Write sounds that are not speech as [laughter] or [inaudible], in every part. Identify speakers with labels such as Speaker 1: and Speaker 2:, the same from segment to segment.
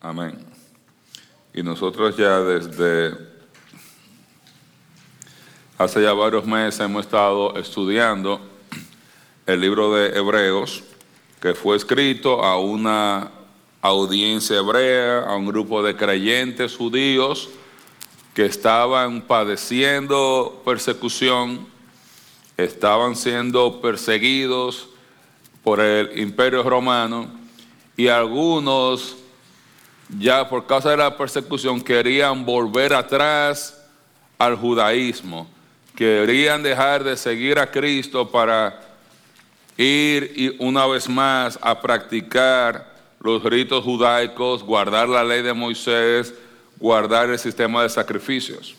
Speaker 1: Amén. Y nosotros ya desde hace ya varios meses hemos estado estudiando el libro de Hebreos, que fue escrito a una audiencia hebrea, a un grupo de creyentes judíos que estaban padeciendo persecución, estaban siendo perseguidos por el imperio romano y algunos ya por causa de la persecución querían volver atrás al judaísmo, querían dejar de seguir a Cristo para ir una vez más a practicar los ritos judaicos, guardar la ley de Moisés, guardar el sistema de sacrificios.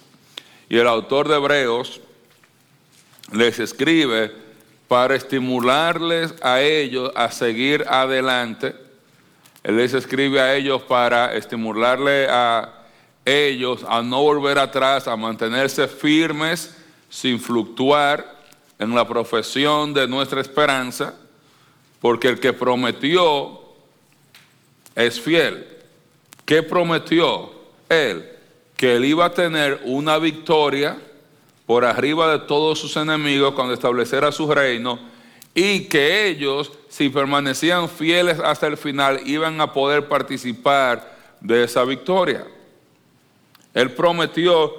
Speaker 1: Y el autor de Hebreos les escribe para estimularles a ellos a seguir adelante. Él les escribe a ellos para estimularle a ellos a no volver atrás, a mantenerse firmes sin fluctuar en la profesión de nuestra esperanza, porque el que prometió es fiel. ¿Qué prometió él? Que él iba a tener una victoria por arriba de todos sus enemigos cuando estableciera su reino y que ellos, si permanecían fieles hasta el final, iban a poder participar de esa victoria. Él prometió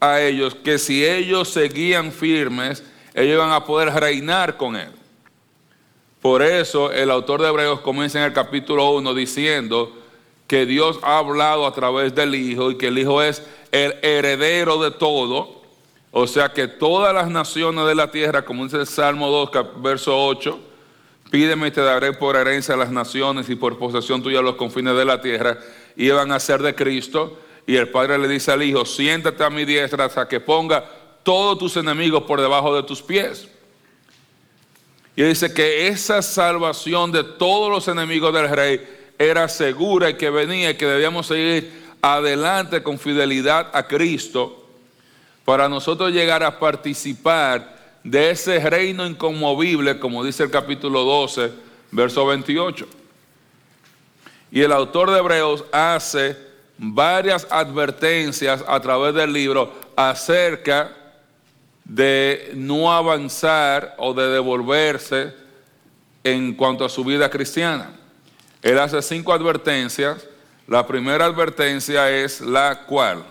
Speaker 1: a ellos que si ellos seguían firmes, ellos iban a poder reinar con él. Por eso el autor de Hebreos comienza en el capítulo 1 diciendo que Dios ha hablado a través del Hijo y que el Hijo es el heredero de todo. O sea que todas las naciones de la tierra, como dice el Salmo 2, verso 8, pídeme y te daré por herencia a las naciones y por posesión tuya los confines de la tierra, iban a ser de Cristo. Y el Padre le dice al Hijo, siéntate a mi diestra hasta que ponga todos tus enemigos por debajo de tus pies. Y dice que esa salvación de todos los enemigos del rey era segura y que venía y que debíamos seguir adelante con fidelidad a Cristo para nosotros llegar a participar de ese reino inconmovible, como dice el capítulo 12, verso 28. Y el autor de Hebreos hace varias advertencias a través del libro acerca de no avanzar o de devolverse en cuanto a su vida cristiana. Él hace cinco advertencias. La primera advertencia es la cual.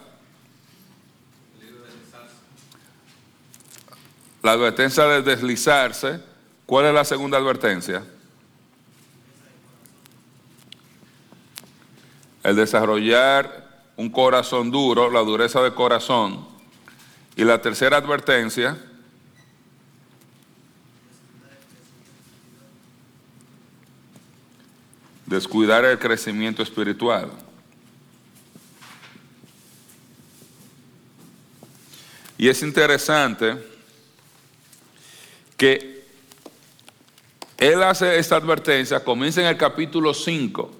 Speaker 1: La advertencia de deslizarse. ¿Cuál es la segunda advertencia? El desarrollar un corazón duro, la dureza de corazón. Y la tercera advertencia, descuidar el crecimiento espiritual. Y es interesante que él hace esta advertencia, comienza en el capítulo 5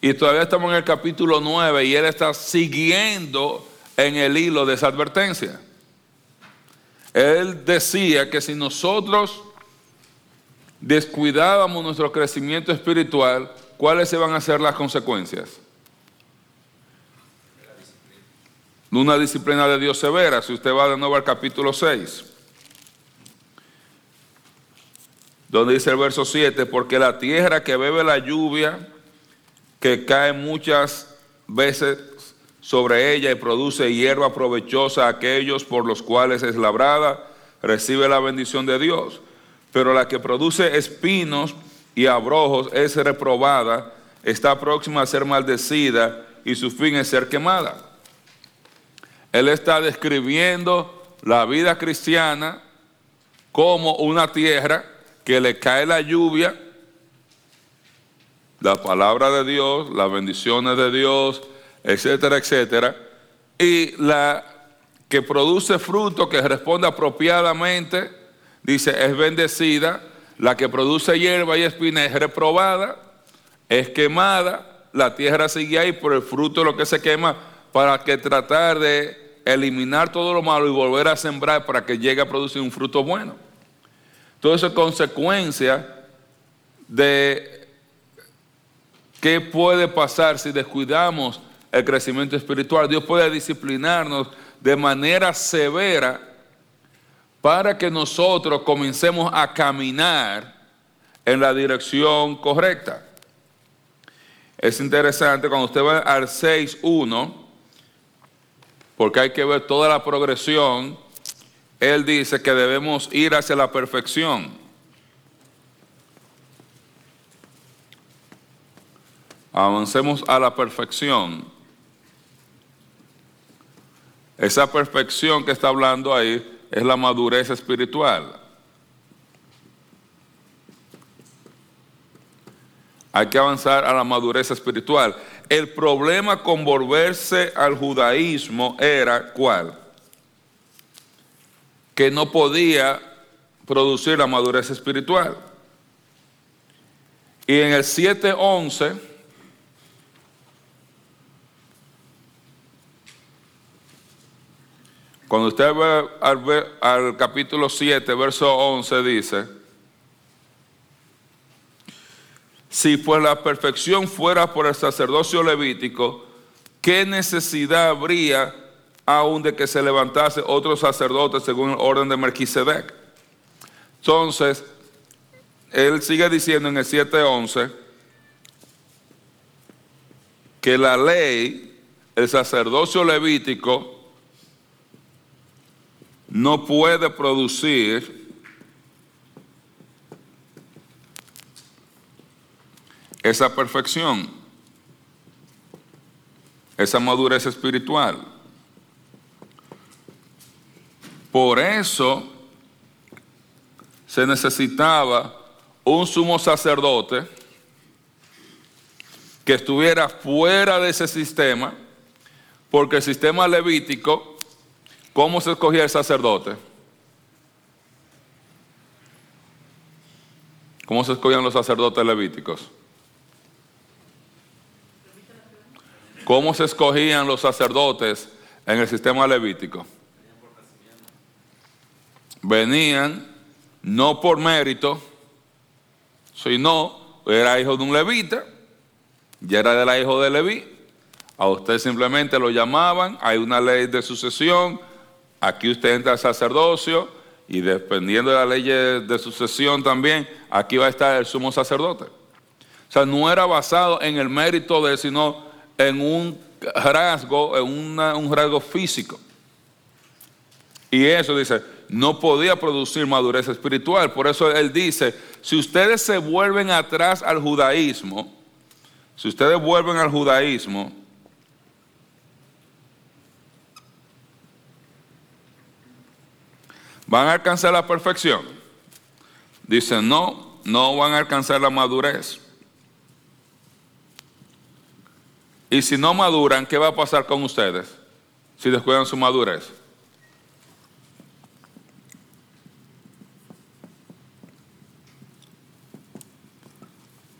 Speaker 1: y todavía estamos en el capítulo 9 y él está siguiendo en el hilo de esa advertencia. Él decía que si nosotros descuidábamos nuestro crecimiento espiritual, ¿cuáles iban a ser las consecuencias? Una disciplina de Dios severa, si usted va de nuevo al capítulo 6, donde dice el verso 7, porque la tierra que bebe la lluvia, que cae muchas veces sobre ella y produce hierba provechosa a aquellos por los cuales es labrada, recibe la bendición de Dios. Pero la que produce espinos y abrojos es reprobada, está próxima a ser maldecida y su fin es ser quemada. Él está describiendo la vida cristiana como una tierra que le cae la lluvia, la palabra de Dios, las bendiciones de Dios, etcétera, etcétera, y la que produce fruto que responde apropiadamente, dice, es bendecida, la que produce hierba y espina es reprobada, es quemada, la tierra sigue ahí por el fruto de lo que se quema, para que tratar de eliminar todo lo malo y volver a sembrar para que llegue a producir un fruto bueno. Todo eso es consecuencia de ¿Qué puede pasar si descuidamos el crecimiento espiritual? Dios puede disciplinarnos de manera severa para que nosotros comencemos a caminar en la dirección correcta. Es interesante cuando usted va al 6.1, porque hay que ver toda la progresión, él dice que debemos ir hacia la perfección. Avancemos a la perfección. Esa perfección que está hablando ahí es la madurez espiritual. Hay que avanzar a la madurez espiritual. El problema con volverse al judaísmo era cuál? Que no podía producir la madurez espiritual. Y en el 7.11 Cuando usted ve al, capítulo 7, verso 11, dice, si pues la perfección fuera por el sacerdocio levítico, ¿qué necesidad habría aún de que se levantase otro sacerdote según el orden de Melquisedec? Entonces, él sigue diciendo en el 7.11 que la ley, el sacerdocio levítico, no puede producir esa perfección, esa madurez espiritual. Por eso se necesitaba un sumo sacerdote que estuviera fuera de ese sistema, porque el sistema levítico ¿Cómo se escogía el sacerdote? ¿Cómo se escogían los sacerdotes levíticos? ¿Cómo se escogían los sacerdotes en el sistema levítico? Venían no por mérito, sino era hijo de un levita, ya era de la hijo de Leví. A usted simplemente lo llamaban, hay una ley de sucesión, Aquí usted entra al sacerdocio y dependiendo de la ley de sucesión también, aquí va a estar el sumo sacerdote. O sea, no era basado en el mérito de, sino en un rasgo, en un rasgo físico. Y eso dice, no podía producir madurez espiritual. Por eso él dice, si ustedes se vuelven atrás al judaísmo, si ustedes vuelven al judaísmo, ¿Van a alcanzar la perfección? Dicen, no, no van a alcanzar la madurez. Y si no maduran, ¿qué va a pasar con ustedes? Si descuidan su madurez.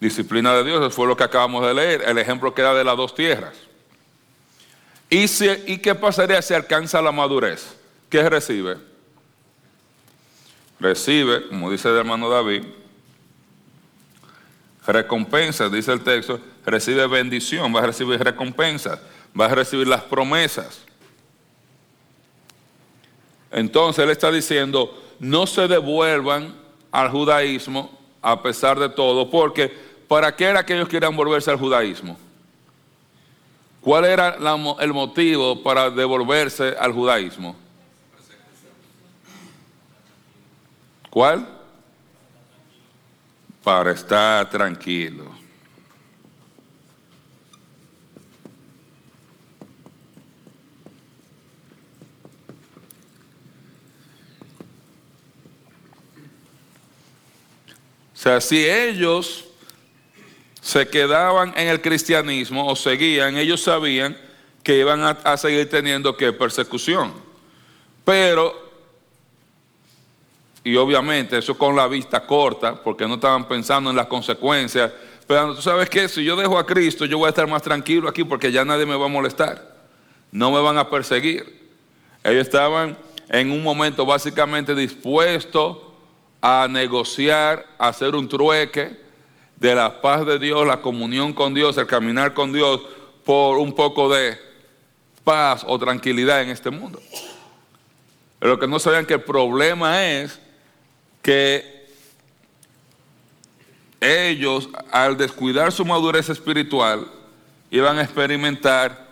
Speaker 1: Disciplina de Dios, eso fue lo que acabamos de leer, el ejemplo que era de las dos tierras. ¿Y, ¿Y qué pasaría si alcanza la madurez? ¿Qué recibe? recibe, como dice el hermano David, recompensa, dice el texto, recibe bendición, va a recibir recompensas, va a recibir las promesas. Entonces él está diciendo, no se devuelvan al judaísmo a pesar de todo, porque ¿para qué era que ellos quieran volverse al judaísmo? ¿Cuál era el motivo para devolverse al judaísmo? ¿Cuál? Para estar tranquilo. O sea, si ellos se quedaban en el cristianismo o seguían, ellos sabían que iban a, seguir teniendo que persecución. Pero y obviamente eso con la vista corta, porque no estaban pensando en las consecuencias. Pero tú sabes que si yo dejo a Cristo, yo voy a estar más tranquilo aquí porque ya nadie me va a molestar. No me van a perseguir. Ellos estaban en un momento básicamente dispuestos a negociar, a hacer un trueque de la paz de Dios, la comunión con Dios, el caminar con Dios por un poco de paz o tranquilidad en este mundo. Pero que no sabían que el problema es que ellos, al descuidar su madurez espiritual, iban a experimentar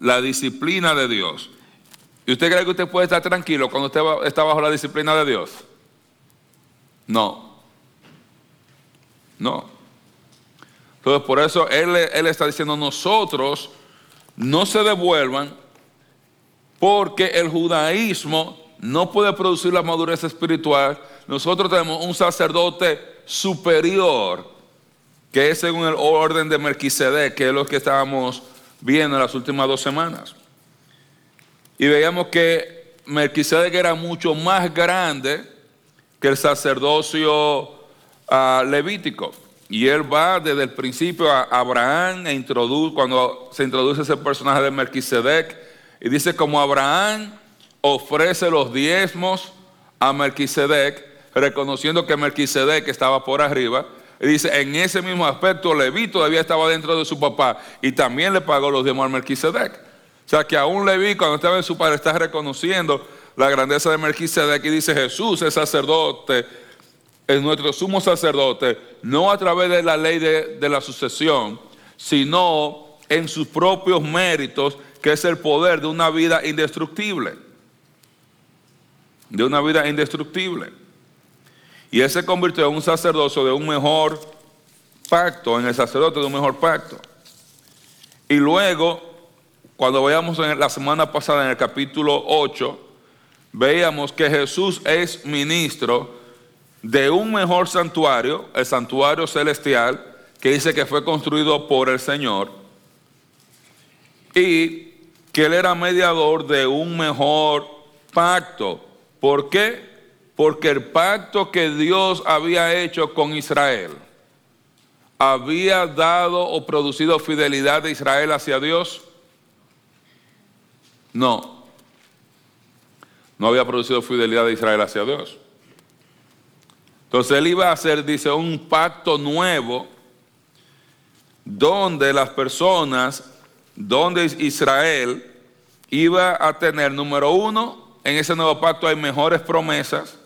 Speaker 1: la disciplina de Dios. ¿Y usted cree que usted puede estar tranquilo cuando usted está bajo la disciplina de Dios? No. No. Entonces, por eso él, él está diciendo, nosotros no se devuelvan porque el judaísmo no puede producir la madurez espiritual. Nosotros tenemos un sacerdote superior, que es según el orden de Melquisedec, que es lo que estábamos viendo en las últimas dos semanas. Y veíamos que Melquisedec era mucho más grande que el sacerdocio uh, levítico. Y él va desde el principio a Abraham e introduce, cuando se introduce ese personaje de Melquisedec, y dice como Abraham ofrece los diezmos a Melquisedec, reconociendo que Melquisedec estaba por arriba, y dice, en ese mismo aspecto, Leví todavía estaba dentro de su papá y también le pagó los diezmos a Melquisedec. O sea que aún Leví, cuando estaba en su padre, está reconociendo la grandeza de Melquisedec y dice, Jesús es sacerdote, es nuestro sumo sacerdote, no a través de la ley de, de la sucesión, sino en sus propios méritos, que es el poder de una vida indestructible. De una vida indestructible. Y él se convirtió en un sacerdocio de un mejor pacto, en el sacerdote de un mejor pacto. Y luego, cuando veíamos en la semana pasada en el capítulo 8, veíamos que Jesús es ministro de un mejor santuario, el santuario celestial, que dice que fue construido por el Señor, y que Él era mediador de un mejor pacto. ¿Por qué? Porque el pacto que Dios había hecho con Israel había dado o producido fidelidad de Israel hacia Dios. No. No había producido fidelidad de Israel hacia Dios. Entonces él iba a hacer, dice, un pacto nuevo donde las personas, donde Israel iba a tener, número uno, en ese nuevo pacto hay mejores promesas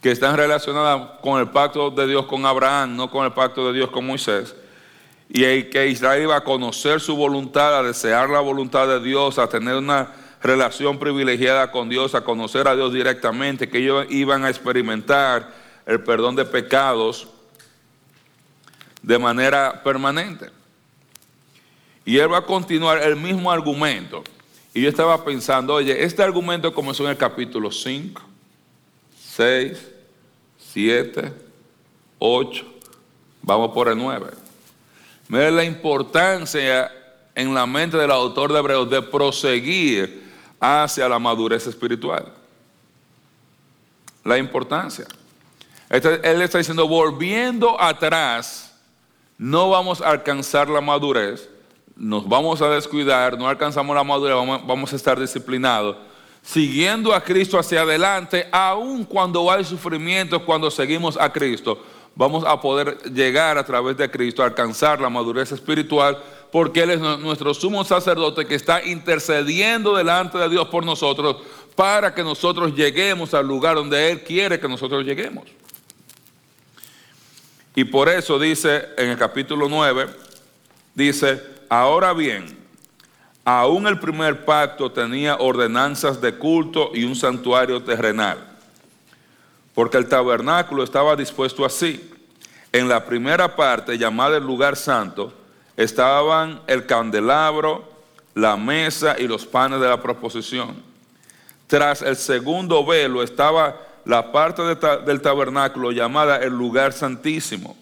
Speaker 1: que están relacionadas con el pacto de Dios con Abraham, no con el pacto de Dios con Moisés. Y que Israel iba a conocer su voluntad, a desear la voluntad de Dios, a tener una relación privilegiada con Dios, a conocer a Dios directamente, que ellos iban a experimentar el perdón de pecados de manera permanente. Y él va a continuar el mismo argumento. Y yo estaba pensando, oye, este argumento comenzó en el capítulo 5, 6, 7, 8, vamos por el 9. Miren la importancia en la mente del autor de Hebreos de proseguir hacia la madurez espiritual. La importancia. Él está diciendo, volviendo atrás, no vamos a alcanzar la madurez, nos vamos a descuidar, no alcanzamos la madurez, vamos a estar disciplinados siguiendo a Cristo hacia adelante, aun cuando hay sufrimiento, cuando seguimos a Cristo, vamos a poder llegar a través de Cristo a alcanzar la madurez espiritual, porque Él es nuestro sumo sacerdote que está intercediendo delante de Dios por nosotros para que nosotros lleguemos al lugar donde Él quiere que nosotros lleguemos. Y por eso dice en el capítulo 9, dice, ahora bien, Aún el primer pacto tenía ordenanzas de culto y un santuario terrenal, porque el tabernáculo estaba dispuesto así. En la primera parte, llamada el lugar santo, estaban el candelabro, la mesa y los panes de la proposición. Tras el segundo velo estaba la parte del tabernáculo llamada el lugar santísimo,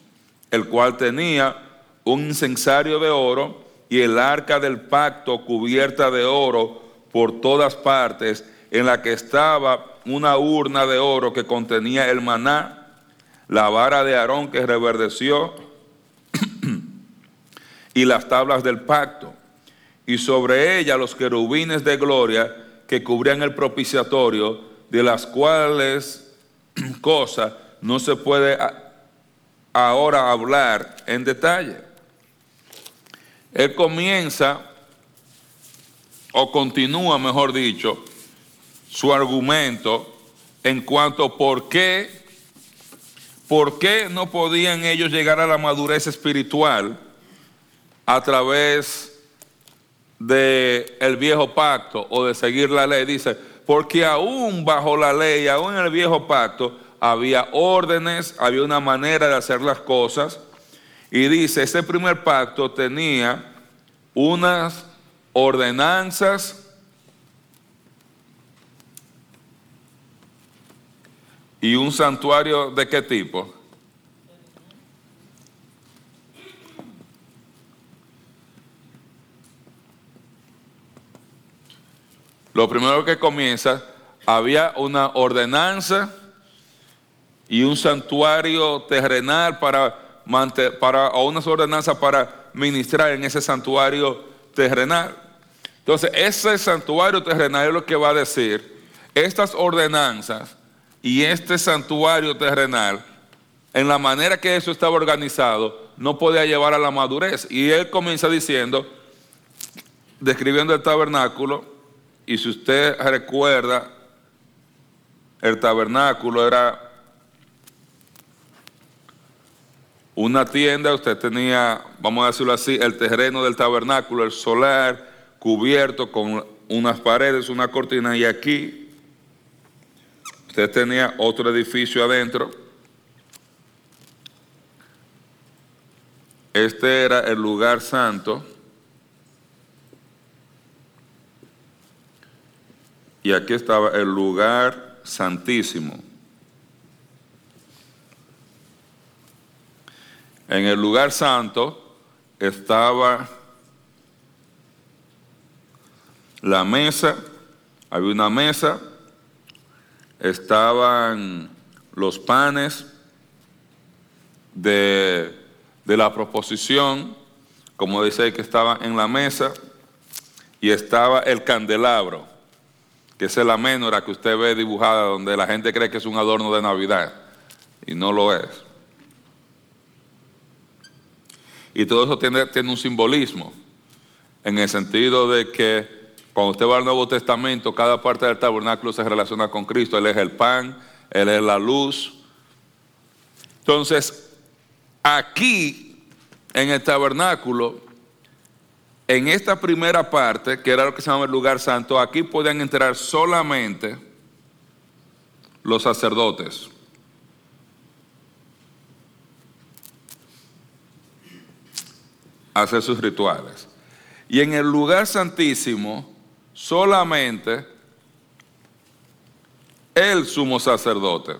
Speaker 1: el cual tenía un incensario de oro, y el arca del pacto cubierta de oro por todas partes, en la que estaba una urna de oro que contenía el maná, la vara de Aarón que reverdeció [clears throat] y las tablas del pacto, y sobre ella los querubines de gloria que cubrían el propiciatorio, de las cuales cosa no se puede ahora hablar en detalle. Él comienza, o continúa, mejor dicho, su argumento en cuanto por qué, por qué no podían ellos llegar a la madurez espiritual a través del el viejo pacto o de seguir la ley. Dice, porque aún bajo la ley, aún en el viejo pacto, había órdenes, había una manera de hacer las cosas. Y dice, ese primer pacto tenía unas ordenanzas y un santuario de qué tipo? Lo primero que comienza, había una ordenanza y un santuario terrenal para, para o unas ordenanzas para ministrar en ese santuario terrenal. Entonces, ese santuario terrenal es lo que va a decir, estas ordenanzas y este santuario terrenal, en la manera que eso estaba organizado, no podía llevar a la madurez. Y él comienza diciendo, describiendo el tabernáculo, y si usted recuerda, el tabernáculo era una tienda, usted tenía, vamos a decirlo así, el terreno del tabernáculo, el solar, cubierto con unas paredes, una cortina, y aquí usted tenía otro edificio adentro. Este era el lugar santo. Y aquí estaba el lugar santísimo. En el lugar santo estaba la mesa, había una mesa, estaban los panes de, la proposición, como dice que estaba en la mesa, y estaba el candelabro que es la menora que usted ve dibujada donde la gente cree que es un adorno de Navidad y no lo es. Y todo eso tiene, tiene un simbolismo, en el sentido de que cuando usted va al Nuevo Testamento, cada parte del tabernáculo se relaciona con Cristo. Él es el pan, Él es la luz. Entonces, aquí, en el tabernáculo, en esta primera parte, que era lo que se llama el lugar santo, aquí podían entrar solamente los sacerdotes. hacer sus rituales. Y en el lugar santísimo, solamente el sumo sacerdote.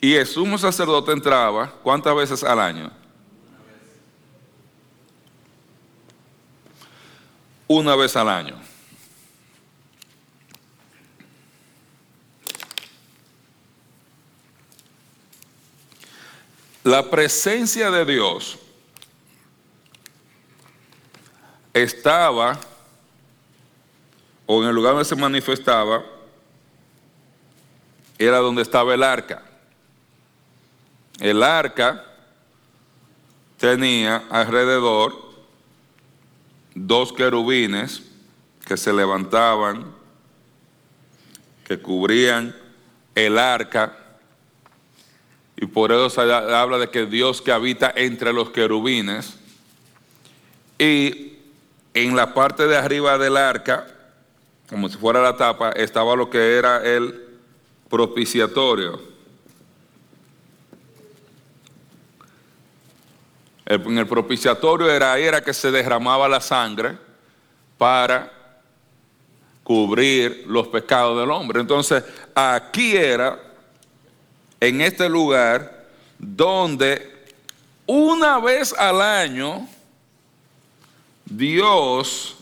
Speaker 1: Y el sumo sacerdote entraba, ¿cuántas veces al año? Una vez al año. La presencia de Dios estaba, o en el lugar donde se manifestaba, era donde estaba el arca. El arca tenía alrededor dos querubines que se levantaban, que cubrían el arca, y por eso se habla de que Dios que habita entre los querubines, y en la parte de arriba del arca, como si fuera la tapa, estaba lo que era el propiciatorio. En el propiciatorio era, era que se derramaba la sangre para cubrir los pecados del hombre. Entonces, aquí era, en este lugar, donde una vez al año Dios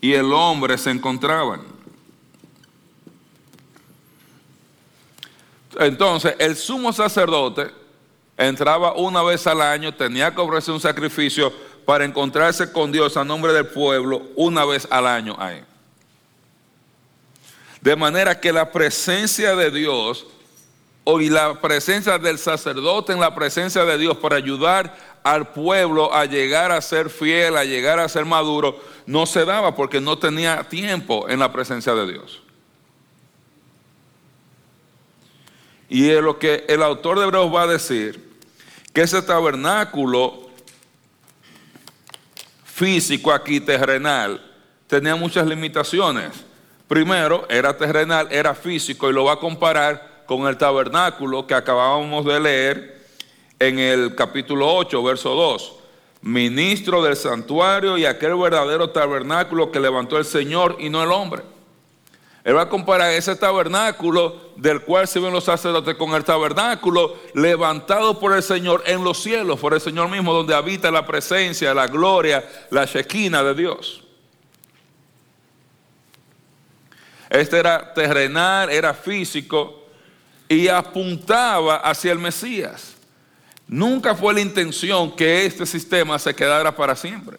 Speaker 1: y el hombre se encontraban. Entonces, el sumo sacerdote entraba una vez al año, tenía que ofrecer un sacrificio para encontrarse con Dios a nombre del pueblo una vez al año ahí. De manera que la presencia de Dios y la presencia del sacerdote en la presencia de Dios para ayudar al pueblo a llegar a ser fiel, a llegar a ser maduro, no se daba porque no tenía tiempo en la presencia de Dios. Y es lo que el autor de Hebreos va a decir, que ese tabernáculo físico aquí, terrenal, tenía muchas limitaciones. Primero, era terrenal, era físico y lo va a comparar con el tabernáculo que acabábamos de leer en el capítulo 8, verso 2. Ministro del santuario y aquel verdadero tabernáculo que levantó el Señor y no el hombre. Él va a comparar ese tabernáculo del cual se ven los sacerdotes con el tabernáculo levantado por el Señor en los cielos, por el Señor mismo, donde habita la presencia, la gloria, la shequina de Dios. Este era terrenal, era físico y apuntaba hacia el Mesías. Nunca fue la intención que este sistema se quedara para siempre.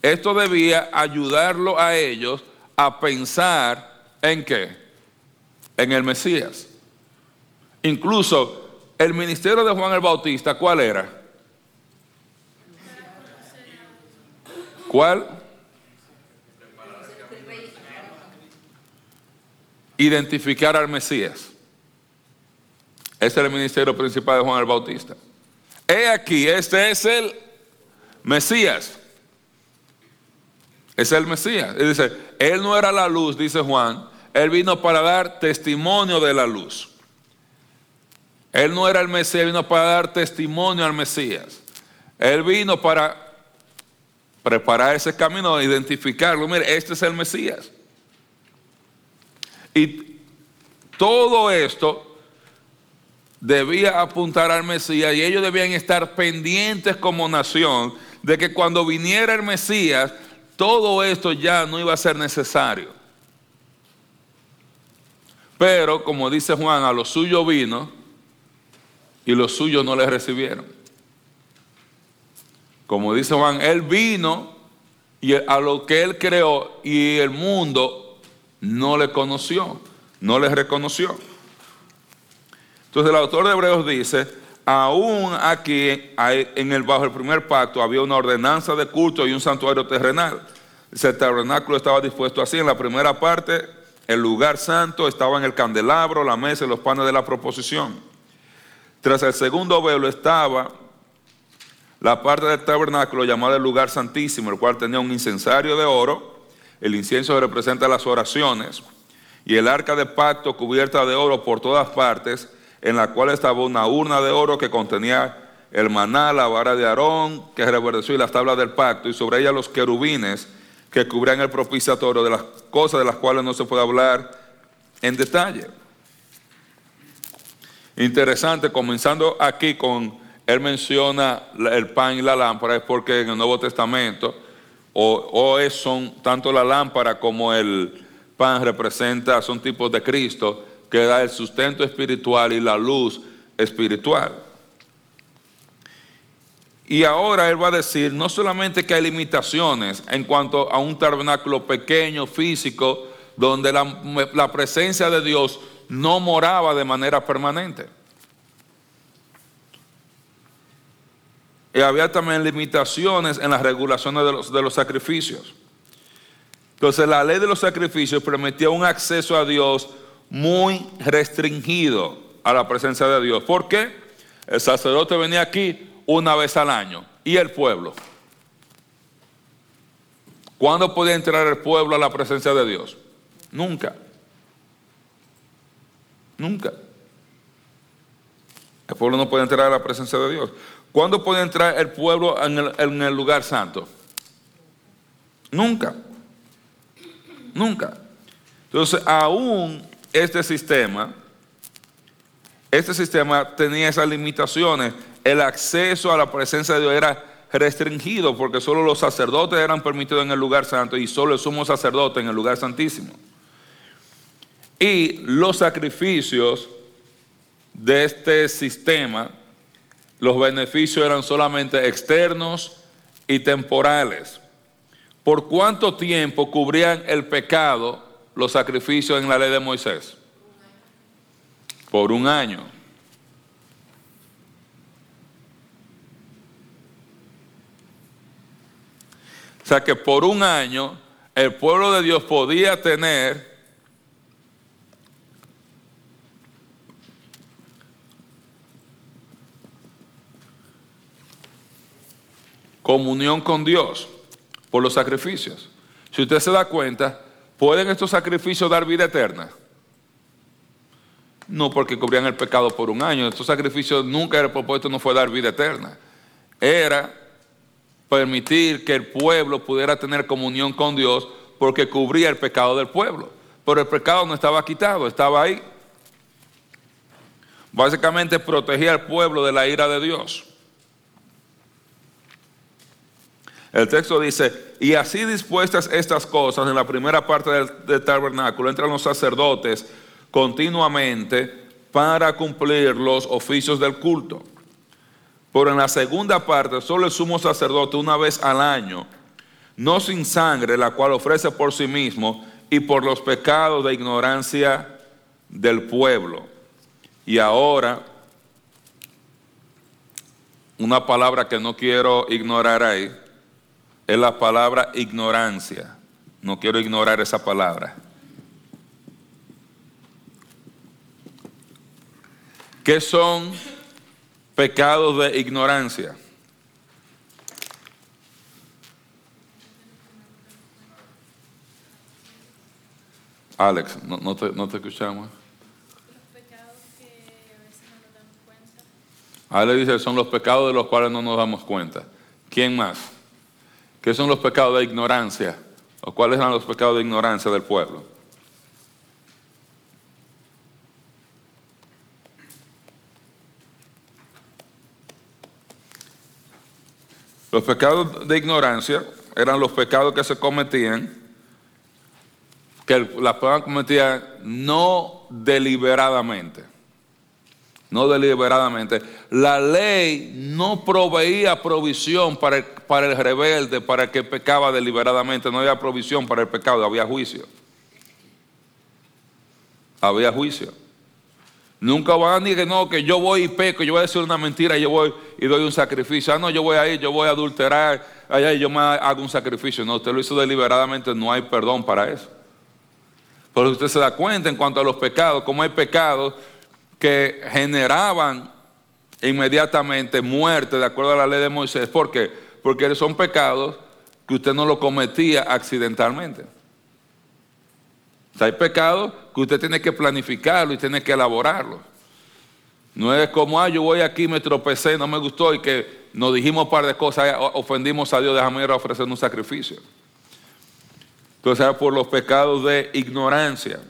Speaker 1: Esto debía ayudarlo a ellos a pensar en qué? En el Mesías. Incluso el ministerio de Juan el Bautista, ¿cuál era? ¿Cuál? Identificar al Mesías. Ese es el ministerio principal de Juan el Bautista. He aquí, este es el Mesías. Es el Mesías. Y dice, él no era la luz, dice Juan. Él vino para dar testimonio de la luz. Él no era el Mesías, vino para dar testimonio al Mesías. Él vino para preparar ese camino, identificarlo. Mire, este es el Mesías. Y todo esto debía apuntar al Mesías y ellos debían estar pendientes como nación de que cuando viniera el Mesías, todo esto ya no iba a ser necesario. Pero, como dice Juan, a lo suyo vino y los suyos no le recibieron. Como dice Juan, él vino y a lo que él creó y el mundo no le conoció, no le reconoció. Entonces el autor de Hebreos dice, aún aquí en el bajo el primer pacto había una ordenanza de culto y un santuario terrenal. Ese tabernáculo estaba dispuesto así. En la primera parte, el lugar santo estaba en el candelabro, la mesa y los panes de la proposición. Tras el segundo velo estaba la parte del tabernáculo llamada el lugar santísimo, el cual tenía un incensario de oro. El incienso representa las oraciones. Y el arca de pacto cubierta de oro por todas partes en la cual estaba una urna de oro que contenía el maná, la vara de Aarón, que reverdeció y las tablas del pacto, y sobre ella los querubines que cubrían el propiciatorio de las cosas de las cuales no se puede hablar en detalle. Interesante, comenzando aquí con, él menciona el pan y la lámpara, es porque en el Nuevo Testamento, o, es, son tanto la lámpara como el pan representa, son tipos de Cristo, que da el sustento espiritual y la luz espiritual. Y ahora él va a decir no solamente que hay limitaciones en cuanto a un tabernáculo pequeño, físico, donde la, presencia de Dios no moraba de manera permanente. Y había también limitaciones en las regulaciones de los, de los sacrificios. Entonces la ley de los sacrificios permitía un acceso a Dios muy restringido a la presencia de Dios. ¿Por qué? El sacerdote venía aquí una vez al año y el pueblo. ¿Cuándo podía entrar el pueblo a la presencia de Dios? Nunca. Nunca. El pueblo no puede entrar a la presencia de Dios. ¿Cuándo puede entrar el pueblo en el, en el lugar santo? Nunca. Nunca. Entonces, aún este sistema, este sistema tenía esas limitaciones. El acceso a la presencia de Dios era restringido porque solo los sacerdotes eran permitidos en el lugar santo y solo el sumo sacerdote en el lugar santísimo. Y los sacrificios de este sistema, los beneficios eran solamente externos y temporales. ¿Por cuánto tiempo cubrían el pecado los sacrificios en la ley de Moisés? por un año. O sea que por un año el pueblo de Dios podía tener comunión con Dios por los sacrificios. Si usted se da cuenta, ¿pueden estos sacrificios dar vida eterna? No porque cubrían el pecado por un año. Estos sacrificios nunca el propósito no fue dar vida eterna. Era permitir que el pueblo pudiera tener comunión con Dios porque cubría el pecado del pueblo. Pero el pecado no estaba quitado, estaba ahí. Básicamente protegía al pueblo de la ira de Dios. El texto dice, y así dispuestas estas cosas en la primera parte del, tabernáculo, entran los sacerdotes continuamente para cumplir los oficios del culto. Pero en la segunda parte, solo el sumo sacerdote una vez al año, no sin sangre, la cual ofrece por sí mismo y por los pecados de ignorancia del pueblo. Y ahora, una palabra que no quiero ignorar ahí, es la palabra ignorancia. No quiero ignorar esa palabra. ¿Qué son pecados de ignorancia? Alex, no, te, no te escuchamos. Los pecados que a veces no nos damos cuenta. Alex dice, son los pecados de los cuales no nos damos cuenta. ¿Quién más? ¿Qué son los pecados de ignorancia? ¿O cuáles eran los pecados de ignorancia del pueblo? Los pecados de ignorancia eran los pecados que se cometían, que las personas cometían no deliberadamente no deliberadamente. La ley no proveía provisión para el, para el rebelde, para el que pecaba deliberadamente. No había provisión para el pecado, había juicio. Había juicio. Nunca van a decir que no, que yo voy y peco, yo voy a decir una mentira, yo voy y doy un sacrificio. Ah, no, yo voy ahí, yo voy a adulterar, allá y yo me hago un sacrificio. No, usted lo hizo deliberadamente, no hay perdón para eso. Pero usted se da cuenta en cuanto a los pecados, como hay pecados que generaban inmediatamente muerte de acuerdo a la ley de Moisés. ¿Por qué? Porque son pecados que usted no lo cometía accidentalmente. Hay pecados que usted tiene que planificarlo y tiene que elaborarlo. No es como, ah, yo voy aquí, me tropecé, no me gustó y que nos dijimos un par de cosas, ofendimos a Dios, déjame ir a ofrecer un sacrificio. Entonces, por los pecados de ignorancia.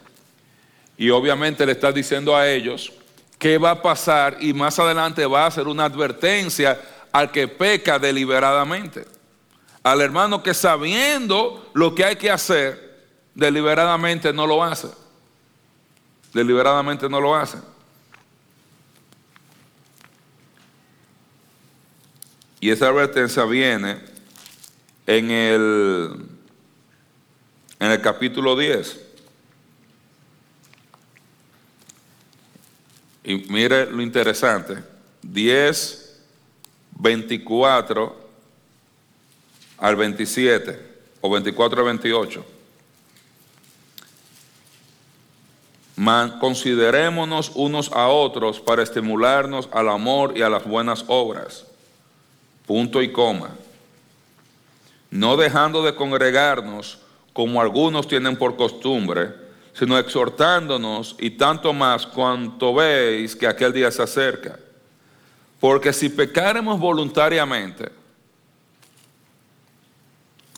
Speaker 1: Y obviamente le está diciendo a ellos qué va a pasar y más adelante va a hacer una advertencia al que peca deliberadamente. Al hermano que sabiendo lo que hay que hacer, deliberadamente no lo hace. Deliberadamente no lo hace. Y esa advertencia viene en el, en el capítulo 10. Y mire lo interesante, 10, 24 al 27 o 24 al 28. Considerémonos unos a otros para estimularnos al amor y a las buenas obras. Punto y coma. No dejando de congregarnos como algunos tienen por costumbre, sino exhortándonos y tanto más cuanto veis que aquel día se acerca. Porque si pecáremos voluntariamente,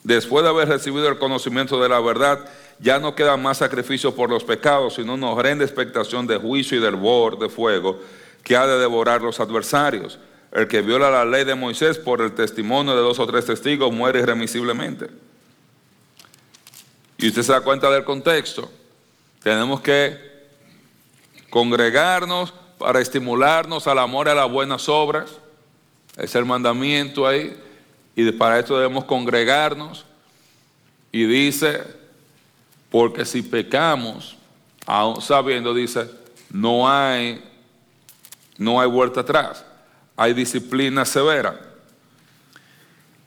Speaker 1: después de haber recibido el conocimiento de la verdad, ya no queda más sacrificio por los pecados, sino una horrenda expectación de juicio y del bor de fuego que ha de devorar los adversarios. El que viola la ley de Moisés por el testimonio de dos o tres testigos muere irremisiblemente. Y usted se da cuenta del contexto. Tenemos que congregarnos para estimularnos al amor y a las buenas obras. Es el mandamiento ahí. Y para esto debemos congregarnos. Y dice, porque si pecamos, aún sabiendo, dice, no hay, no hay vuelta atrás. Hay disciplina severa.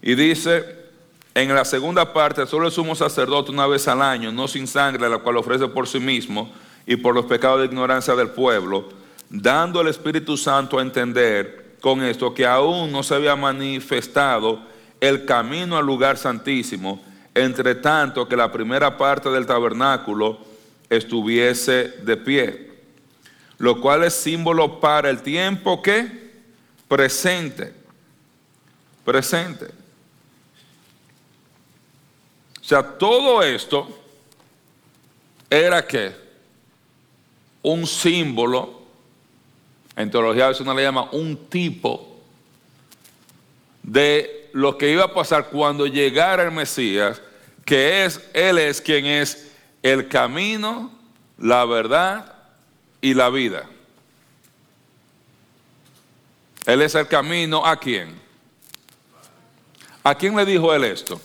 Speaker 1: Y dice En la segunda parte, solo el sumo sacerdote una vez al año, no sin sangre, la cual ofrece por sí mismo y por los pecados de ignorancia del pueblo, dando al Espíritu Santo a entender con esto que aún no se había manifestado el camino al lugar santísimo, entre tanto que la primera parte del tabernáculo estuviese de pie, lo cual es símbolo para el tiempo que presente, presente. O sea, todo esto era que un símbolo, en teología a veces uno le llama un tipo de lo que iba a pasar cuando llegara el Mesías, que es, Él es quien es el camino, la verdad y la vida. Él es el camino a quién. ¿A quién le dijo él esto?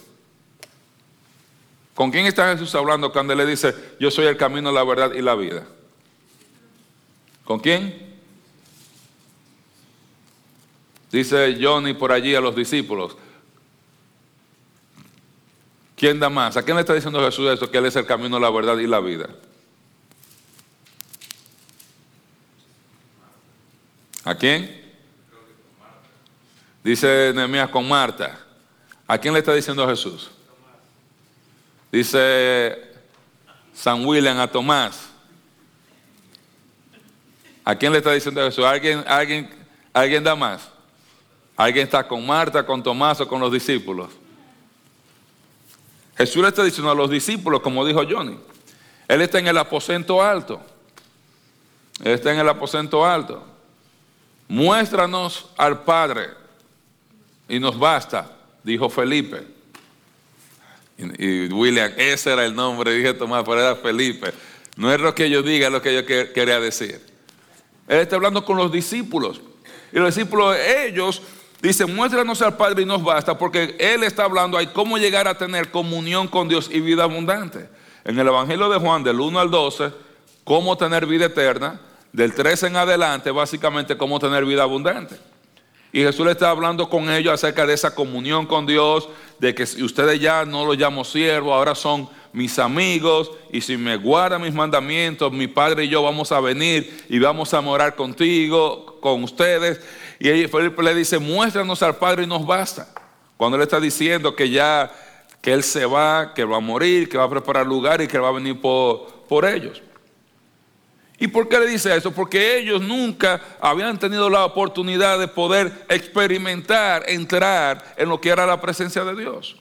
Speaker 1: ¿Con quién está Jesús hablando cuando él le dice, yo soy el camino, la verdad y la vida? ¿Con quién? Dice Johnny por allí a los discípulos. ¿Quién da más? ¿A quién le está diciendo Jesús esto? Que Él es el camino, la verdad y la vida. ¿A quién? Dice Nehemías con Marta. ¿A quién le está diciendo Jesús? Dice San William a Tomás. ¿A quién le está diciendo Jesús? ¿Alguien, alguien, alguien da más? Alguien está con Marta, con Tomás o con los discípulos. Jesús le está diciendo a los discípulos, como dijo Johnny, Él está en el aposento alto. Él está en el aposento alto. Muéstranos al Padre y nos basta, dijo Felipe. Y, William, ese era el nombre, dije Tomás, pero era Felipe. No es lo que yo diga, es lo que yo quería decir. Él está hablando con los discípulos. Y los discípulos, ellos Dice, muéstranos al Padre y nos basta, porque Él está hablando ahí cómo llegar a tener comunión con Dios y vida abundante. En el Evangelio de Juan, del 1 al 12, cómo tener vida eterna, del 13 en adelante, básicamente cómo tener vida abundante. Y Jesús le está hablando con ellos acerca de esa comunión con Dios, de que si ustedes ya no los llamo siervos, ahora son mis amigos, y si me guardan mis mandamientos, mi Padre y yo vamos a venir y vamos a morar contigo, con ustedes. Y Felipe le dice, muéstranos al Padre y nos basta. Cuando él está diciendo que ya, que él se va, que va a morir, que va a preparar lugar y que va a venir por, por ellos. ¿Y por qué le dice eso? Porque ellos nunca habían tenido la oportunidad de poder experimentar, entrar en lo que era la presencia de Dios.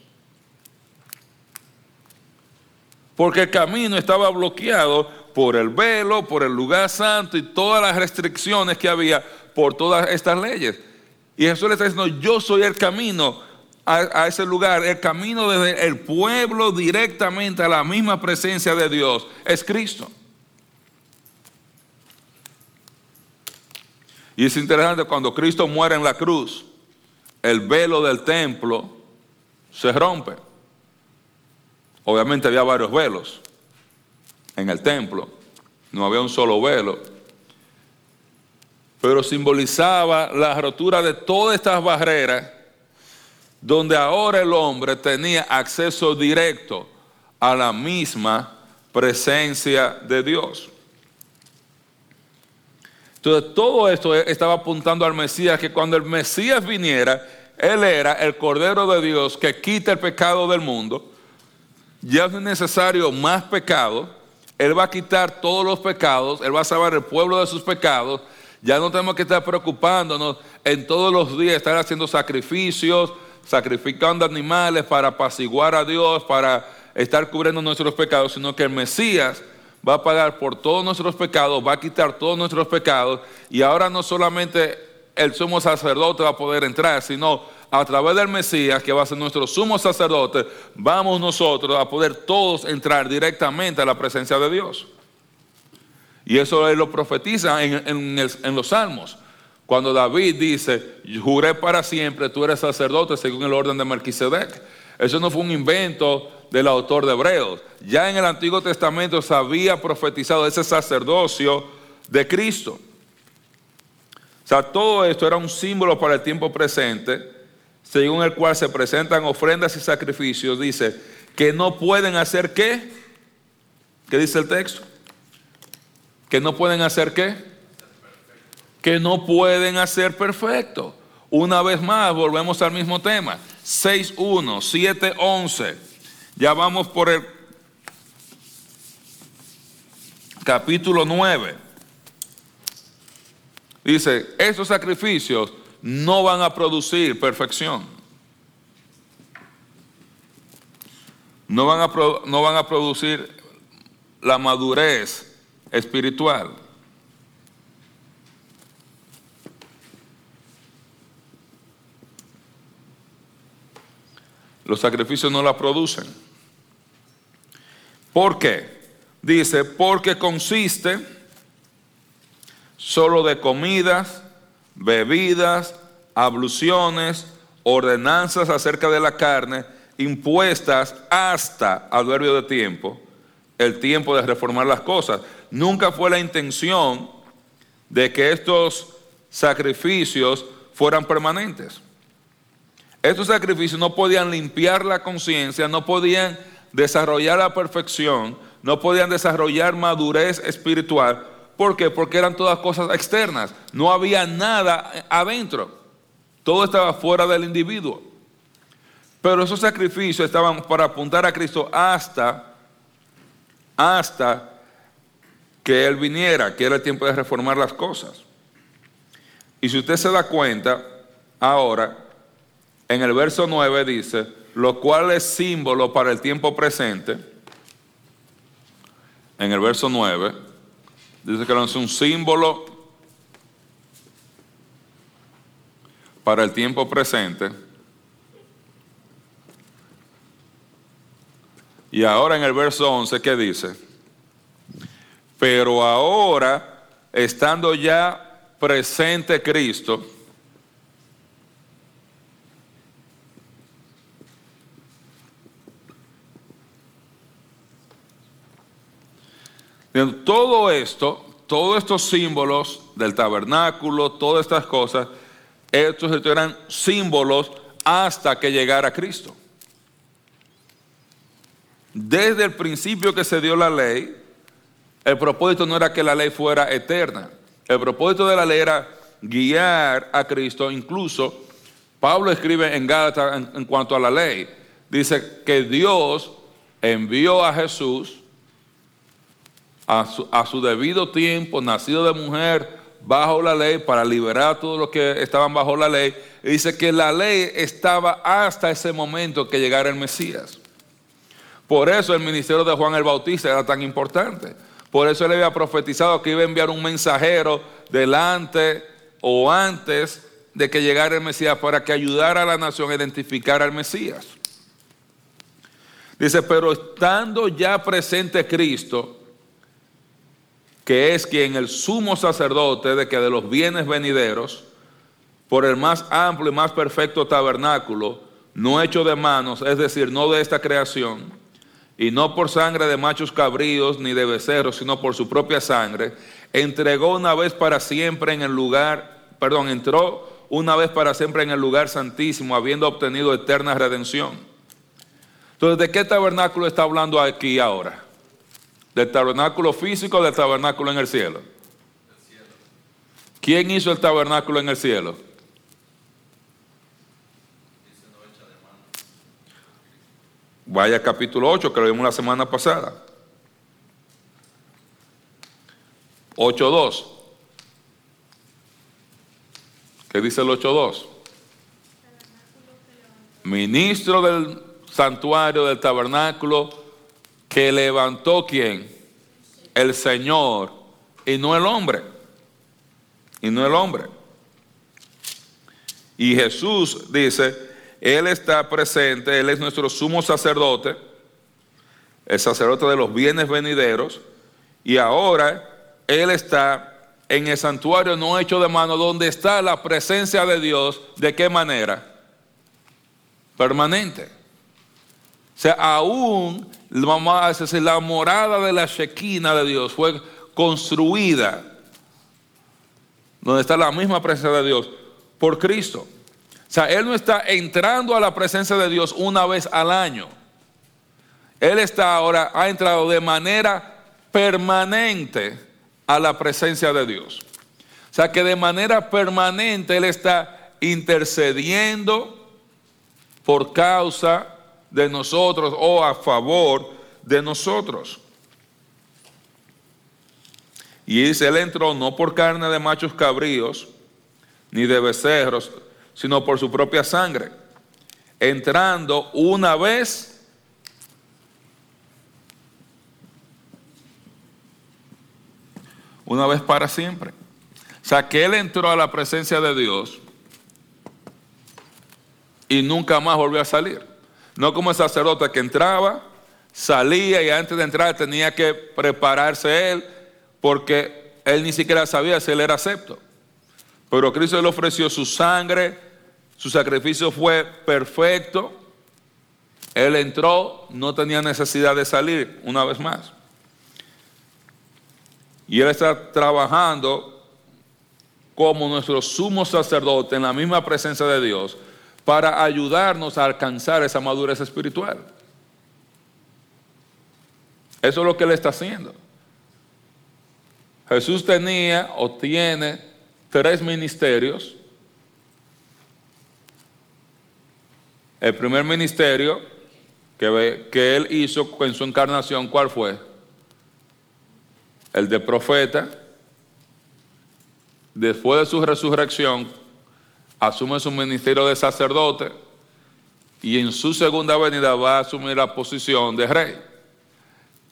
Speaker 1: Porque el camino estaba bloqueado por el velo, por el lugar santo y todas las restricciones que había por todas estas leyes. Y Jesús le está diciendo, yo soy el camino a, ese lugar, el camino desde el pueblo directamente a la misma presencia de Dios, es Cristo. Y es interesante cuando Cristo muere en la cruz, el velo del templo se rompe. Obviamente había varios velos en el templo, no había un solo velo pero simbolizaba la rotura de todas estas barreras donde ahora el hombre tenía acceso directo a la misma presencia de Dios. Entonces todo esto estaba apuntando al Mesías, que cuando el Mesías viniera, Él era el Cordero de Dios que quita el pecado del mundo. Ya no es necesario más pecado. Él va a quitar todos los pecados, Él va a salvar el pueblo de sus pecados ya no tenemos que estar preocupándonos en todos los días, estar haciendo sacrificios, sacrificando animales para apaciguar a Dios, para estar cubriendo nuestros pecados, sino que el Mesías va a pagar por todos nuestros pecados, va a quitar todos nuestros pecados y ahora no solamente el sumo sacerdote va a poder entrar, sino a través del Mesías, que va a ser nuestro sumo sacerdote, vamos nosotros a poder todos entrar directamente a la presencia de Dios. Y eso lo profetiza en, los salmos. Cuando David dice, juré para siempre, tú eres sacerdote según el orden de Melquisedec. Eso no fue un invento del autor de Hebreos. Ya en el Antiguo Testamento se había profetizado ese sacerdocio de Cristo. O sea, todo esto era un símbolo para el tiempo presente, según el cual se presentan ofrendas y sacrificios, dice, que no pueden hacer qué? ¿Qué dice el texto? Que no pueden hacer qué? Que no pueden hacer perfecto. Una vez más, volvemos al mismo tema. 6.1, 7.11. Ya vamos por el capítulo 9. Dice, estos sacrificios no van a producir perfección. No van a, no van a producir la madurez espiritual. Los sacrificios no la producen. ¿Por qué? Dice, porque consiste solo de comidas, bebidas, abluciones, ordenanzas acerca de la carne, impuestas hasta, adverbio de tiempo, el tiempo de reformar las cosas. Nunca fue la intención de que estos sacrificios fueran permanentes. Estos sacrificios no podían limpiar la conciencia, no podían desarrollar la perfección, no podían desarrollar madurez espiritual. ¿Por qué? Porque eran todas cosas externas. No había nada adentro. Todo estaba fuera del individuo. Pero esos sacrificios estaban para apuntar a Cristo hasta, hasta que Él viniera, que era el tiempo de reformar las cosas. Y si usted se da cuenta, ahora, en el verso 9 dice, lo cual es símbolo para el tiempo presente, en el verso 9, dice que es un símbolo para el tiempo presente. Y ahora en el verso 11, ¿qué dice? Pero ahora, estando ya presente Cristo, Todo esto, todos estos símbolos del tabernáculo, todas estas cosas, estos eran símbolos hasta que llegara Cristo. Desde el principio que se dio la ley, el propósito no era que la ley fuera eterna. El propósito de la ley era guiar a Cristo. Incluso Pablo escribe en Gálatas en, cuanto a la ley. Dice que Dios envió a Jesús a su, debido tiempo, nacido de mujer, bajo la ley, para liberar a todos los que estaban bajo la ley. Y dice que la ley estaba hasta ese momento que llegara el Mesías. Por eso el ministerio de Juan el Bautista era tan importante. Por eso él había profetizado que iba a enviar un mensajero delante o antes de que llegara el Mesías para que ayudara a la nación a identificar al Mesías. Dice, pero estando ya presente Cristo, que es quien el sumo sacerdote de que de los bienes venideros, por el más amplio y más perfecto tabernáculo, no hecho de manos, es decir, no de esta creación, y no por sangre de machos cabríos ni de becerros, sino por su propia sangre, entregó una vez para siempre en el lugar, perdón, entró una vez para siempre en el lugar santísimo, habiendo obtenido eterna redención. Entonces, ¿de qué tabernáculo está hablando aquí ahora? ¿Del tabernáculo físico o del tabernáculo en el cielo? ¿Quién hizo el tabernáculo en el cielo? Vaya capítulo 8 que lo vimos la semana pasada. 8.2. ¿Qué dice el 8.2? Ministro del santuario del tabernáculo que levantó quién? El Señor y no el hombre. Y no el hombre. Y Jesús dice, Él está presente, Él es nuestro sumo sacerdote, el sacerdote de los bienes venideros, y ahora Él está en el santuario no hecho de mano, donde está la presencia de Dios, ¿de qué manera? Permanente. O sea, aún la morada de la Shekinah de Dios fue construida, donde está la misma presencia de Dios, por Cristo. O sea, Él no está entrando a la presencia de Dios una vez al año. Él está ahora, ha entrado de manera permanente a la presencia de Dios. O sea que de manera permanente Él está intercediendo por causa de nosotros o a favor de nosotros. Y dice, Él entró no por carne de machos cabríos, ni de becerros, sino por su propia sangre, entrando una vez una vez para siempre. O sea, que él entró a la presencia de Dios y nunca más volvió a salir. No como el sacerdote que entraba, salía y antes de entrar tenía que prepararse él porque él ni siquiera sabía si él era acepto. Pero Cristo le ofreció su sangre, su sacrificio fue perfecto. Él entró, no tenía necesidad de salir una vez más. Y Él está trabajando como nuestro sumo sacerdote en la misma presencia de Dios para ayudarnos a alcanzar esa madurez espiritual. Eso es lo que Él está haciendo. Jesús tenía o tiene tres ministerios. El primer ministerio que, Él hizo en su encarnación, ¿cuál fue? el de profeta, después de su resurrección, asume su ministerio de sacerdote y en su segunda venida va a asumir la posición de rey.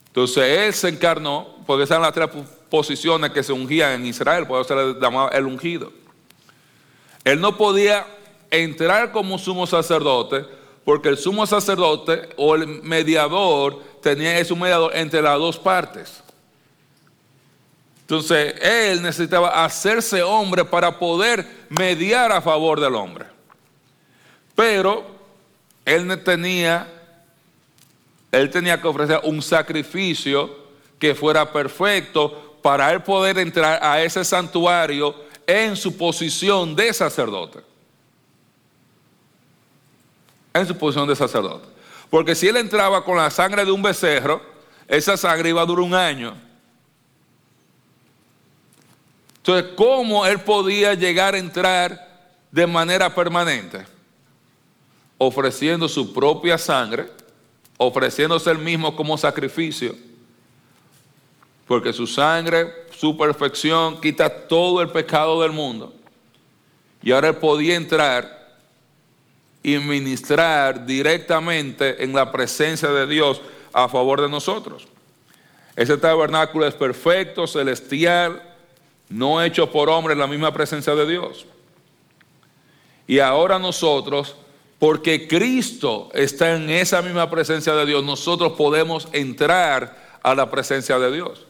Speaker 1: Entonces él se encarnó, porque esas son las tres posiciones que se ungían en Israel, por eso se le llamaba el ungido. Él no podía entrar como sumo sacerdote, porque el sumo sacerdote o el mediador tenía es un mediador entre las dos partes. Entonces, él necesitaba hacerse hombre para poder mediar a favor del hombre. Pero él tenía, él tenía que ofrecer un sacrificio que fuera perfecto para él poder entrar a ese santuario en su posición de sacerdote. En su posición de sacerdote. Porque si él entraba con la sangre de un becerro, esa sangre iba a durar un año. Entonces, ¿cómo él podía llegar a entrar de manera permanente? Ofreciendo su propia sangre, ofreciéndose él mismo como sacrificio, porque su sangre, su perfección, quita todo el pecado del mundo. Y ahora él podía entrar y ministrar directamente en la presencia de Dios a favor de nosotros. Ese tabernáculo es perfecto, celestial, no hecho por hombre en la misma presencia de Dios. Y ahora nosotros, porque Cristo está en esa misma presencia de Dios, nosotros podemos entrar a la presencia de Dios.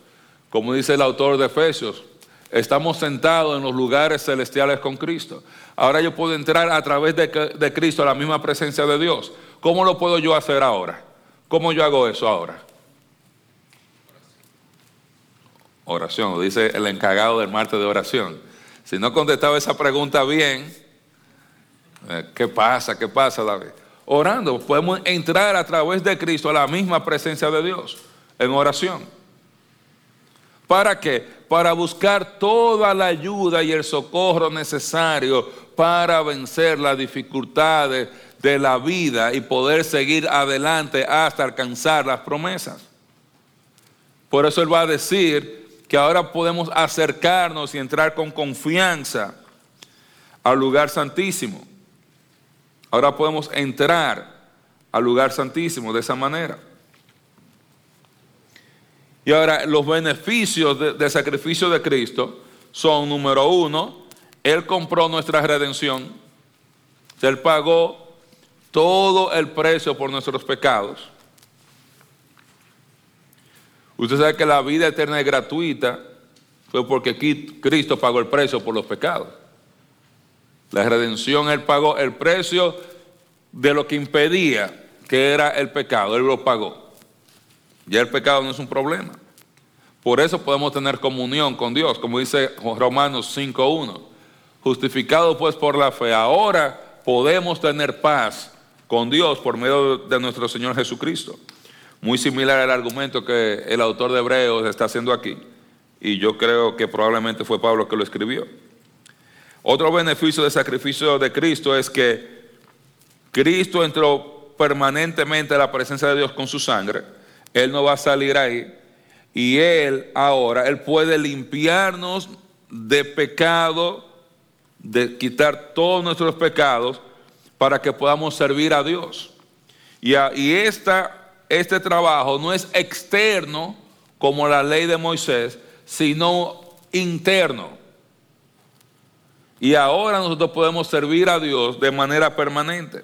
Speaker 1: Como dice el autor de Efesios, estamos sentados en los lugares celestiales con Cristo. Ahora yo puedo entrar a través de, Cristo a la misma presencia de Dios. ¿Cómo lo puedo yo hacer ahora? ¿Cómo yo hago eso ahora? oración, dice el encargado del martes de oración. Si no contestaba esa pregunta bien, eh, ¿qué pasa? ¿Qué pasa, David? Orando, podemos entrar a través de Cristo a la misma presencia de Dios en oración. ¿Para qué? Para buscar toda la ayuda y el socorro necesario para vencer las dificultades de la vida y poder seguir adelante hasta alcanzar las promesas. Por eso Él va a decir que ahora podemos acercarnos y entrar con confianza al lugar santísimo. Ahora podemos entrar al lugar santísimo de esa manera. Y ahora los beneficios del sacrificio de Cristo son, número uno, Él compró nuestra redención. Él pagó todo el precio por nuestros pecados. Usted sabe que la vida eterna es gratuita, fue porque Cristo pagó el precio por los pecados. La redención, Él pagó el precio de lo que impedía que era el pecado, Él lo pagó. Ya el pecado no es un problema. Por eso podemos tener comunión con Dios, como dice Romanos 5.1. Justificado pues por la fe, ahora podemos tener paz con Dios por medio de nuestro Señor Jesucristo. Muy similar al argumento que el autor de Hebreos está haciendo aquí. Y yo creo que probablemente fue Pablo que lo escribió. Otro beneficio del sacrificio de Cristo es que Cristo entró permanentemente a la presencia de Dios con su sangre. Él no va a salir ahí. Y Él ahora, Él puede limpiarnos de pecado, de quitar todos nuestros pecados para que podamos servir a Dios. Y, esta, este trabajo no es externo como la ley de Moisés, sino interno. Y ahora nosotros podemos servir a Dios de manera permanente.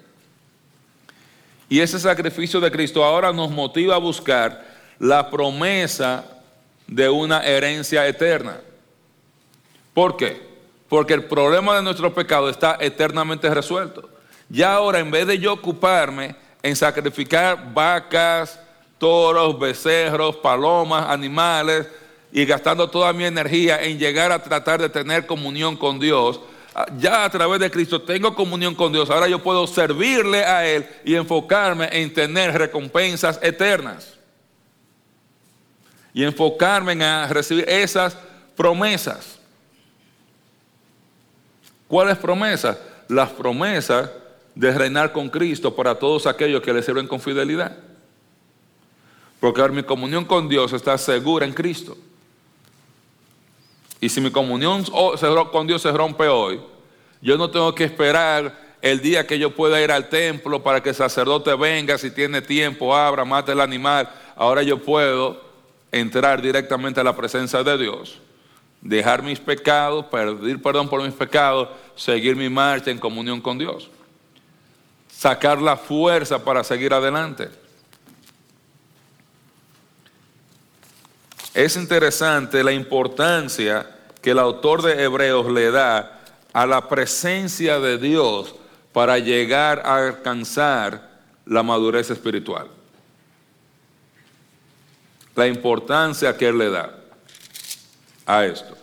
Speaker 1: Y ese sacrificio de Cristo ahora nos motiva a buscar la promesa de una herencia eterna. ¿Por qué? Porque el problema de nuestro pecado está eternamente resuelto. Ya ahora, en vez de yo ocuparme en sacrificar vacas, toros, becerros, palomas, animales, y gastando toda mi energía en llegar a tratar de tener comunión con Dios, ya a través de Cristo tengo comunión con Dios. Ahora yo puedo servirle a Él y enfocarme en tener recompensas eternas. Y enfocarme en recibir esas promesas. ¿Cuáles promesas? Las promesas de reinar con Cristo para todos aquellos que le sirven con fidelidad. Porque ahora mi comunión con Dios está segura en Cristo. Y si mi comunión con Dios se rompe hoy, yo no tengo que esperar el día que yo pueda ir al templo para que el sacerdote venga, si tiene tiempo, abra, mate el animal. Ahora yo puedo entrar directamente a la presencia de Dios, dejar mis pecados, pedir perdón por mis pecados, seguir mi marcha en comunión con Dios sacar la fuerza para seguir adelante. Es interesante la importancia que el autor de Hebreos le da a la presencia de Dios para llegar a alcanzar la madurez espiritual. La importancia que él le da a esto.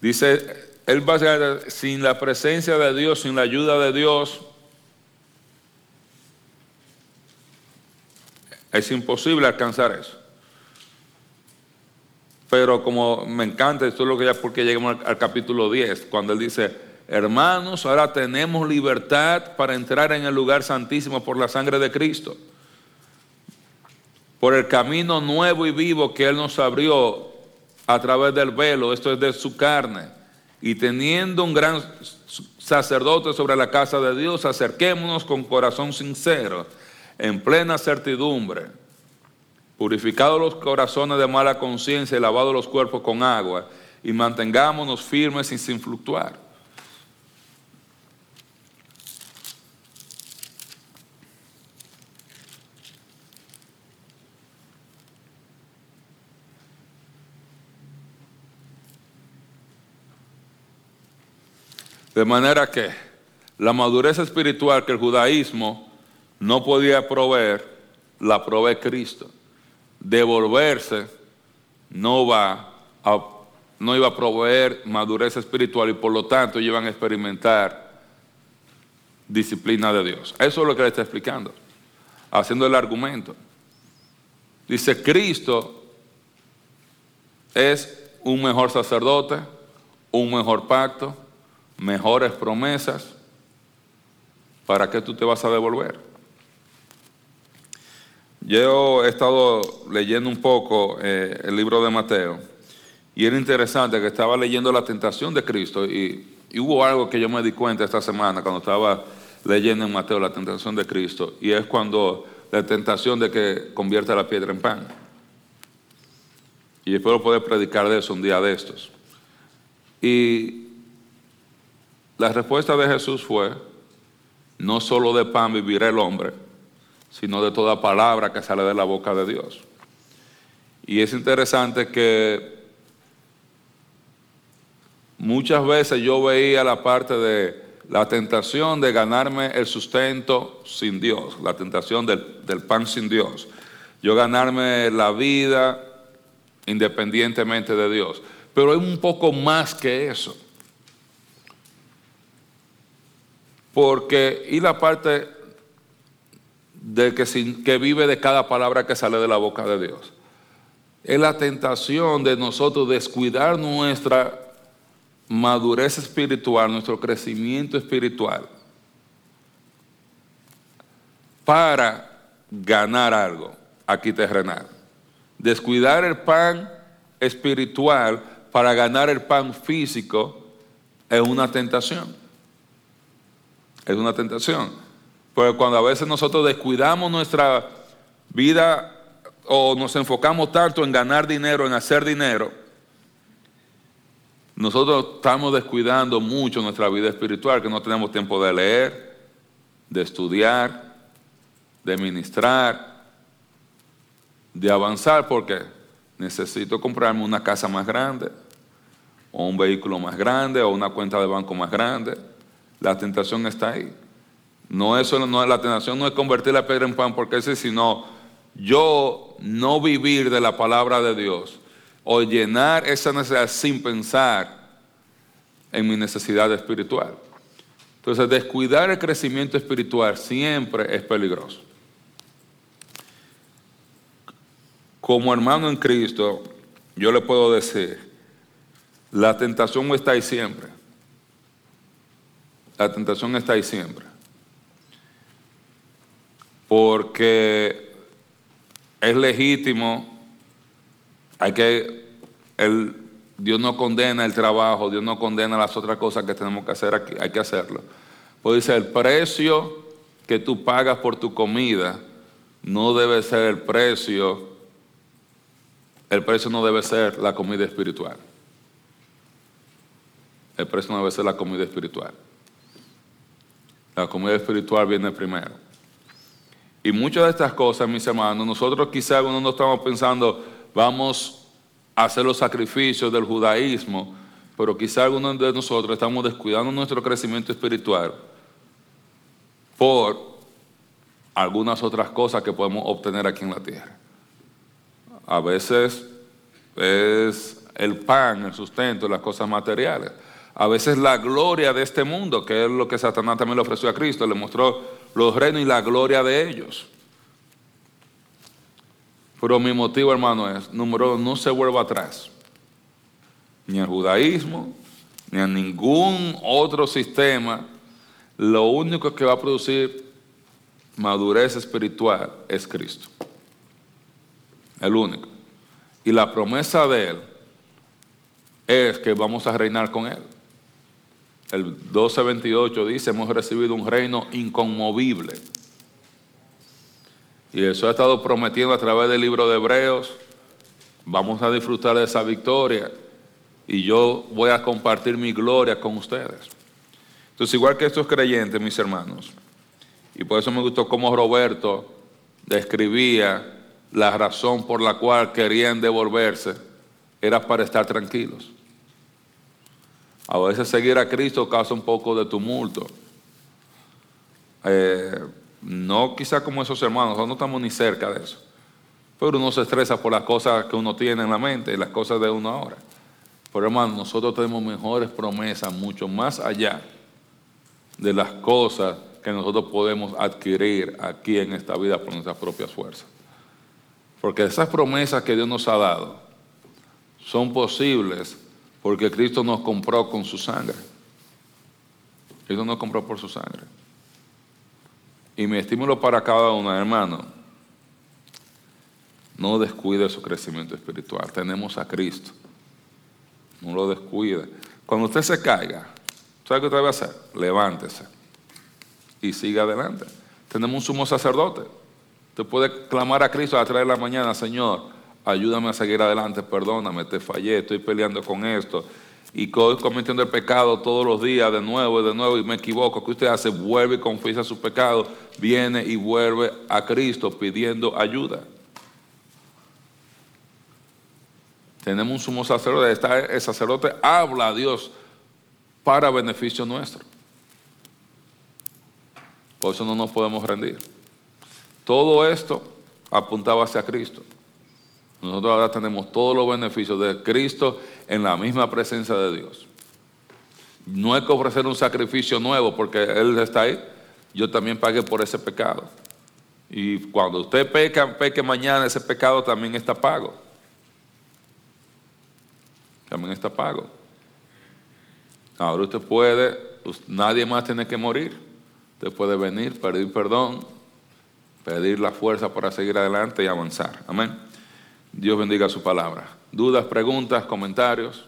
Speaker 1: Dice, él va a sin la presencia de Dios, sin la ayuda de Dios, es imposible alcanzar eso. Pero como me encanta, esto es lo que ya porque llegamos al, al, capítulo 10, cuando él dice, hermanos, ahora tenemos libertad para entrar en el lugar santísimo por la sangre de Cristo, por el camino nuevo y vivo que él nos abrió a través del velo, esto es de su carne, y teniendo un gran sacerdote sobre la casa de Dios, acerquémonos con corazón sincero, en plena certidumbre, purificados los corazones de mala conciencia y lavados los cuerpos con agua, y mantengámonos firmes y sin fluctuar. De manera que la madurez espiritual que el judaísmo no podía proveer, la provee Cristo. Devolverse no va a, no iba a proveer madurez espiritual y por lo tanto iban a experimentar disciplina de Dios. Eso es lo que le está explicando, haciendo el argumento. Dice, Cristo es un mejor sacerdote, un mejor pacto, mejores promesas, ¿para qué tú te vas a devolver? Yo he estado leyendo un poco eh, el libro de Mateo y era interesante que estaba leyendo la tentación de Cristo y, hubo algo que yo me di cuenta esta semana cuando estaba leyendo en Mateo la tentación de Cristo y es cuando la tentación de que convierta la piedra en pan. Y espero poder predicar de eso un día de estos. Y la respuesta de Jesús fue, no solo de pan vivirá el hombre, sino de toda palabra que sale de la boca de Dios. Y es interesante que muchas veces yo veía la parte de la tentación de ganarme el sustento sin Dios, la tentación del, del pan sin Dios. Yo ganarme la vida independientemente de Dios. Pero hay un poco más que eso. Porque, y la parte de que, que vive de cada palabra que sale de la boca de Dios. Es la tentación de nosotros descuidar nuestra madurez espiritual, nuestro crecimiento espiritual, para ganar algo aquí terrenal. Descuidar el pan espiritual para ganar el pan físico es una tentación. Es una tentación. Cuando a veces nosotros descuidamos nuestra vida o nos enfocamos tanto en ganar dinero, en hacer dinero, nosotros estamos descuidando mucho nuestra vida espiritual, que no tenemos tiempo de leer, de estudiar, de ministrar, de avanzar, porque necesito comprarme una casa más grande, o un vehículo más grande, o una cuenta de banco más grande. La tentación está ahí. No, eso no, la tentación no es convertir la piedra en pan, porque ese, sino yo no vivir de la palabra de Dios o llenar esa necesidad sin pensar en mi necesidad espiritual. Entonces, descuidar el crecimiento espiritual siempre es peligroso. Como hermano en Cristo, yo le puedo decir, la tentación está ahí siempre. La tentación está ahí siempre. Porque es legítimo, hay que, el, Dios no condena el trabajo, Dios no condena las otras cosas que tenemos que hacer aquí, hay que hacerlo. Pues dice, el precio que tú pagas por tu comida no debe ser el precio, el precio no debe ser la comida espiritual. El precio no debe ser la comida espiritual. La comida espiritual viene primero. Y muchas de estas cosas, mis hermanos, nosotros quizás no estamos pensando, vamos a hacer los sacrificios del judaísmo, pero quizás algunos de nosotros estamos descuidando nuestro crecimiento espiritual por algunas otras cosas que podemos obtener aquí en la tierra. A veces es el pan, el sustento, las cosas materiales. A veces la gloria de este mundo, que es lo que Satanás también le ofreció a Cristo, le mostró los reinos y la gloria de ellos. Pero mi motivo, hermano, es, número uno, no se vuelva atrás. Ni al judaísmo, ni a ningún otro sistema. Lo único que va a producir madurez espiritual es Cristo. El único. Y la promesa de Él es que vamos a reinar con Él. El 1228 dice, hemos recibido un reino inconmovible. Y eso ha estado prometiendo a través del libro de Hebreos. Vamos a disfrutar de esa victoria. Y yo voy a compartir mi gloria con ustedes. Entonces, igual que estos creyentes, mis hermanos, y por eso me gustó cómo Roberto describía la razón por la cual querían devolverse, era para estar tranquilos. A veces seguir a Cristo causa un poco de tumulto. Eh, no quizá como esos hermanos, no estamos ni cerca de eso. Pero uno se estresa por las cosas que uno tiene en la mente y las cosas de uno ahora. Pero hermano, nosotros tenemos mejores promesas, mucho más allá de las cosas que nosotros podemos adquirir aquí en esta vida por nuestras propias fuerzas. Porque esas promesas que Dios nos ha dado son posibles porque Cristo nos compró con su sangre. Cristo nos compró por su sangre. Y mi estímulo para cada uno, hermano, no descuide su crecimiento espiritual. Tenemos a Cristo. No lo descuide. Cuando usted se caiga, ¿sabe qué usted va a hacer? Levántese y siga adelante. Tenemos un sumo sacerdote. Usted puede clamar a Cristo a las 3 de la mañana, Señor, ayúdame a seguir adelante, perdóname, te fallé, estoy peleando con esto y estoy cometiendo el pecado todos los días de nuevo y de nuevo y me equivoco, ¿qué usted hace? Vuelve y confiesa su pecado, viene y vuelve a Cristo pidiendo ayuda. Tenemos un sumo sacerdote, el sacerdote habla a Dios para beneficio nuestro. Por eso no nos podemos rendir. Todo esto apuntaba hacia Cristo. Nosotros ahora tenemos todos los beneficios de Cristo en la misma presencia de Dios. No hay que ofrecer un sacrificio nuevo porque Él está ahí. Yo también pagué por ese pecado. Y cuando usted peca, peque mañana, ese pecado también está pago. También está pago. Ahora usted puede, nadie más tiene que morir. Usted puede venir, pedir perdón, pedir la fuerza para seguir adelante y avanzar. Amén. Dios bendiga su palabra. ¿Dudas, preguntas, comentarios?